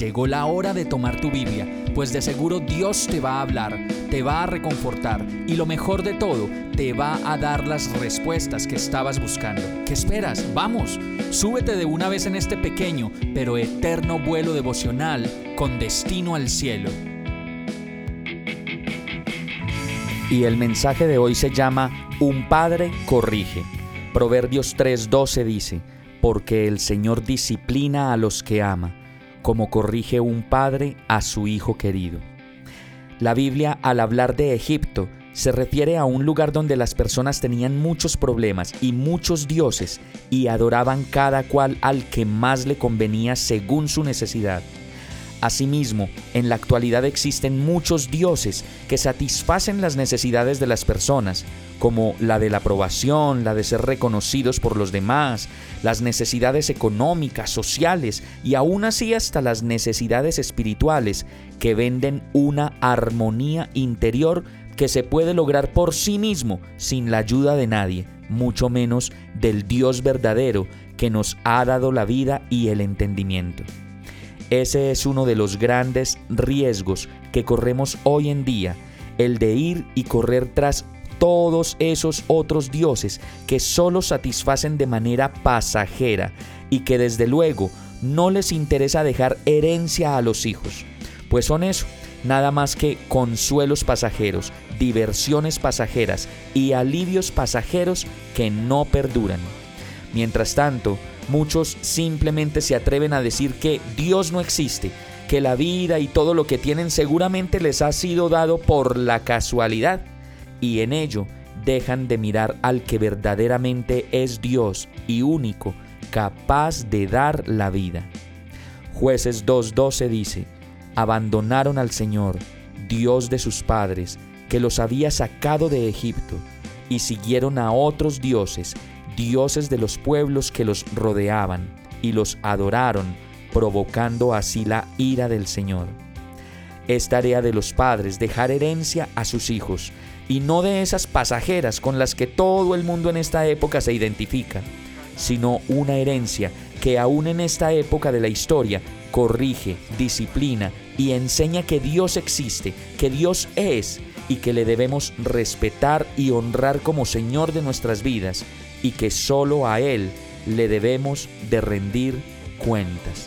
Llegó la hora de tomar tu Biblia, pues de seguro Dios te va a hablar, te va a reconfortar y lo mejor de todo, te va a dar las respuestas que estabas buscando. ¿Qué esperas? Vamos, súbete de una vez en este pequeño pero eterno vuelo devocional con destino al cielo. Y el mensaje de hoy se llama Un padre corrige. Proverbios 3:12 dice, porque el Señor disciplina a los que ama como corrige un padre a su hijo querido. La Biblia, al hablar de Egipto, se refiere a un lugar donde las personas tenían muchos problemas y muchos dioses y adoraban cada cual al que más le convenía según su necesidad. Asimismo, en la actualidad existen muchos dioses que satisfacen las necesidades de las personas, como la de la aprobación, la de ser reconocidos por los demás, las necesidades económicas, sociales y aún así hasta las necesidades espirituales, que venden una armonía interior que se puede lograr por sí mismo sin la ayuda de nadie, mucho menos del Dios verdadero que nos ha dado la vida y el entendimiento. Ese es uno de los grandes riesgos que corremos hoy en día, el de ir y correr tras todos esos otros dioses que solo satisfacen de manera pasajera y que desde luego no les interesa dejar herencia a los hijos, pues son eso, nada más que consuelos pasajeros, diversiones pasajeras y alivios pasajeros que no perduran. Mientras tanto, Muchos simplemente se atreven a decir que Dios no existe, que la vida y todo lo que tienen seguramente les ha sido dado por la casualidad, y en ello dejan de mirar al que verdaderamente es Dios y único, capaz de dar la vida. Jueces 2.12 dice, abandonaron al Señor, Dios de sus padres, que los había sacado de Egipto, y siguieron a otros dioses dioses de los pueblos que los rodeaban, y los adoraron, provocando así la ira del Señor. Es tarea de los padres dejar herencia a sus hijos, y no de esas pasajeras con las que todo el mundo en esta época se identifica, sino una herencia que aún en esta época de la historia corrige, disciplina y enseña que Dios existe, que Dios es y que le debemos respetar y honrar como Señor de nuestras vidas y que solo a Él le debemos de rendir cuentas.